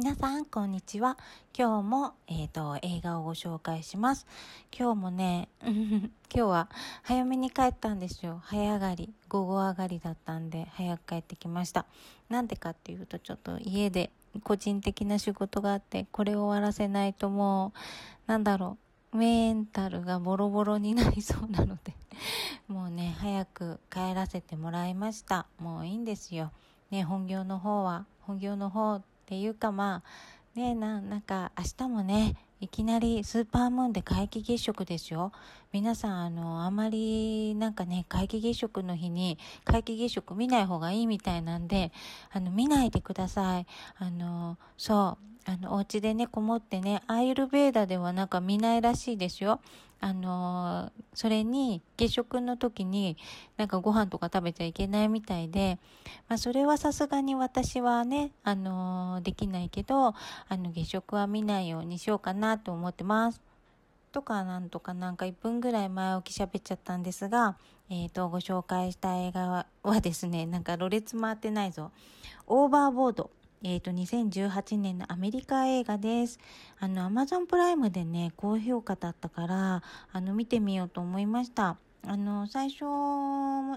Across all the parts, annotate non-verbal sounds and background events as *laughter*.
皆さん、こんにちは。今日も、えっ、ー、と、映画をご紹介します。今日もね、*laughs* 今日は早めに帰ったんですよ。早上がり、午後上がりだったんで、早く帰ってきました。なんでかっていうと、ちょっと家で個人的な仕事があって、これを終わらせないともう、なんだろう、メンタルがボロボロになりそうなので *laughs* もうね、早く帰らせてもらいました。もういいんですよ。ね、本業の方は、本業の方っていうかまあ、ねな、なんか明日もね、いきなりスーパームーンで皆既月食ですよ。皆さん、あの、あまりなんかね、皆既月食の日に皆既月食見ない方がいいみたいなんで、あの、見ないでください。あの、そう、あの、お家でね、こもってね、アイルベーダではなんか見ないらしいですよ。あの、それに、月食の時に、なんかご飯とか食べちゃいけないみたいで、まあ、それはさすがに私はね、あの、できないけど、あの、月食は見ないようにしようかななと思ってます。とかなんとかなんか1分ぐらい前置き喋っちゃったんですが、えっ、ー、と、ご紹介した映画はですね、*laughs* なんかろれつ回ってないぞ。オーバーボードえっ、ー、と、2018年のアメリカ映画です。あの、アマゾンプライムでね、高評価だったから、あの、見てみようと思いました。あの、最初、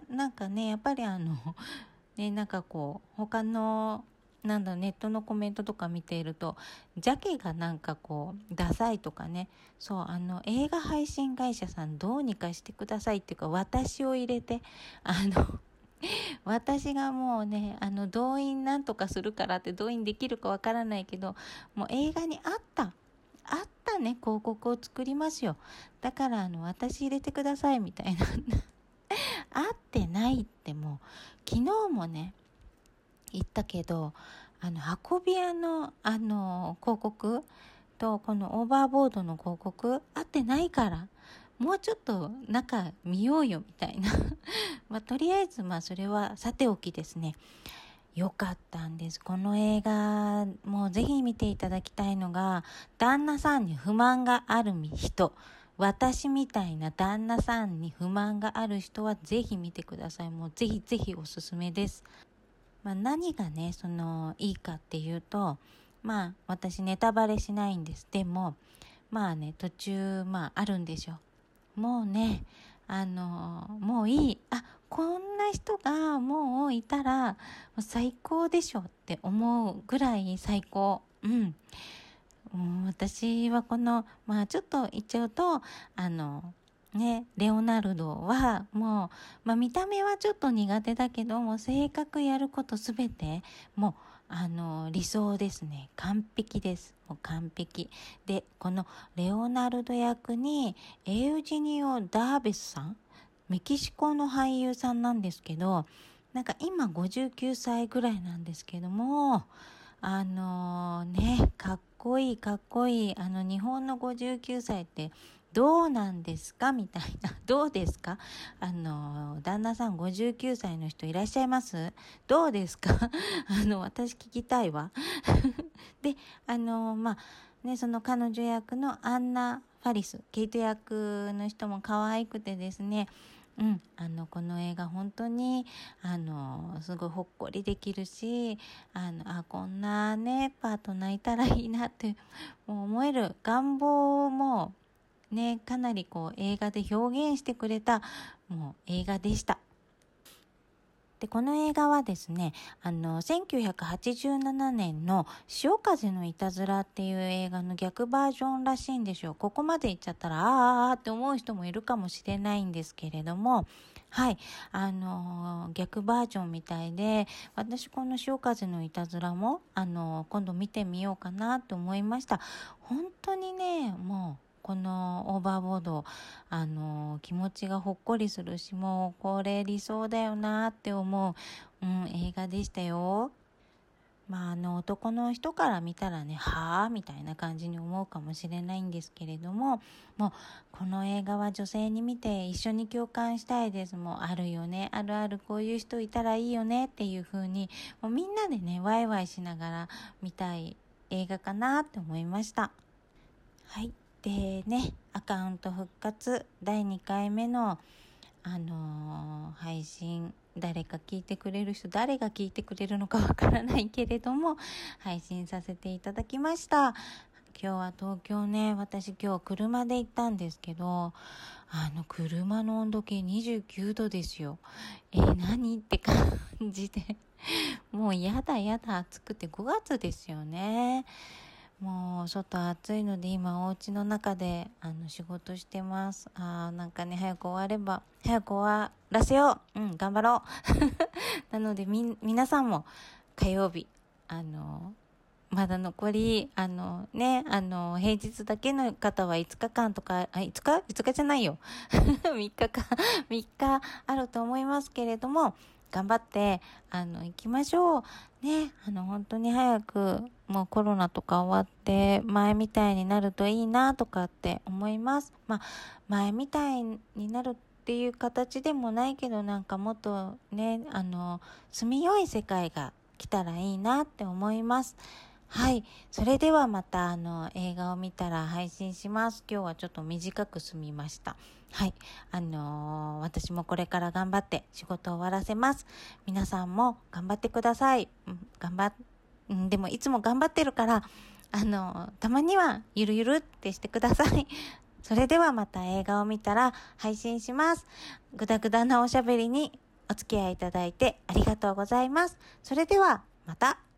なんかね、やっぱりあの、*laughs* ね、なんかこう、他の、なんだネットのコメントとか見ていると、ジャケがなんかこう、ダサいとかね、そう、あの、映画配信会社さんどうにかしてくださいっていうか、私を入れて、あの、*laughs* 私がもうね、あの、動員なんとかするからって動員できるかわからないけど、もう映画にあった、あったね、広告を作りますよ。だから、あの、私入れてください、みたいな。*laughs* 合ってないってもう、昨日もね、言ったけど、あの、運び屋の、あの、広告と、このオーバーボードの広告、合ってないから。もうちょっと中見ようよみたいな *laughs* まあ、とりあえずまあそれはさておきですね。よかったんです。この映画、もうぜひ見ていただきたいのが、旦那さんに不満がある人、私みたいな旦那さんに不満がある人はぜひ見てください。もうぜひぜひおすすめです。まあ、何がね、その、いいかっていうと、まあ、私ネタバレしないんです。でも、まあね、途中、まあ、あるんでしょう。もうね、あの、もういい。あ、こんな人がもういたら最高でしょって思うぐらい最高。うん。うん、私はこの、まあちょっと言っちゃうと、あの、ね、レオナルドはもう、まあ見た目はちょっと苦手だけども、性格やることすべて、もう、あの、理想ですね。完璧です。もう完璧。で、このレオナルド役に、エウジニオ・ダーベスさん？メキシコの俳優さんなんですけど、なんか今59歳ぐらいなんですけども、あの、ね、かっこいいかっこいい。あの日本の59歳ってどうなんですか？みたいな。*laughs* どうですか？あの、旦那さん59歳の人いらっしゃいます？どうですか？*laughs* あの、私聞きたいわ。*laughs* で、あの、まあ、ね、その彼女役のアンナ・ファリス、ケイト役の人も可愛くてですね、うん、あの、この映画本当に、あの、すごいほっこりできるし、あの、あ、こんなね、パートナーいたらいいなって、思える願望も、ね、かなりこう映画で表現してくれたもう映画でした。で、この映画はですね、あの、1987年の潮風のいたずらっていう映画の逆バージョンらしいんですよ。ここまで言っちゃったら、あーあーって思う人もいるかもしれないんですけれども、はい、あの、逆バージョンみたいで、私この潮風のいたずらも、あの、今度見てみようかなと思いました。本当にね、もう、このオーバーボード、あの、気持ちがほっこりするし、もうこれ理想だよなって思う、うん、映画でしたよ。まあ、あの、男の人から見たらね、はぁみたいな感じに思うかもしれないんですけれども、もう、この映画は女性に見て一緒に共感したいです。もう、あるよね、あるある、こういう人いたらいいよねっていう風に、もうみんなでね、ワイワイしながら見たい映画かなって思いました。はい。でね、アカウント復活第2回目の、あのー、配信誰か聞いてくれる人、誰が聞いてくれるのかわからないけれども、配信させていただきました。今日は東京ね、私今日車で行ったんですけど、あの車の温度計29度ですよ。えー、何って感じで。もうやだやだ暑くて5月ですよね。もう外暑いので今お家の中であの仕事してます。ああ、なんかね、早く終われば、早く終わらせよううん、頑張ろう *laughs* なのでみ、皆さんも火曜日、あの、まだ残り、あのね、あの、平日だけの方は5日間とか、あ、5日 ?5 日じゃないよ。*laughs* 3日か、3日あると思いますけれども、頑張って、あの、行きましょう。ね、あの、本当に早く、もうコロナとか終わって、前みたいになるといいな、とかって思います。まあ、前みたいになるっていう形でもないけど、なんかもっとね、あの、住みよい世界が来たらいいなって思います。はい。それではまた、あの、映画を見たら配信します。今日はちょっと短く済みました。はい。あのー、私もこれから頑張って仕事を終わらせます。皆さんも頑張ってください。うん、頑張っ、うん、でもいつも頑張ってるから、あのー、たまにはゆるゆるってしてください。*laughs* それではまた映画を見たら配信します。ぐだぐだなおしゃべりにお付き合いいただいてありがとうございます。それではまた。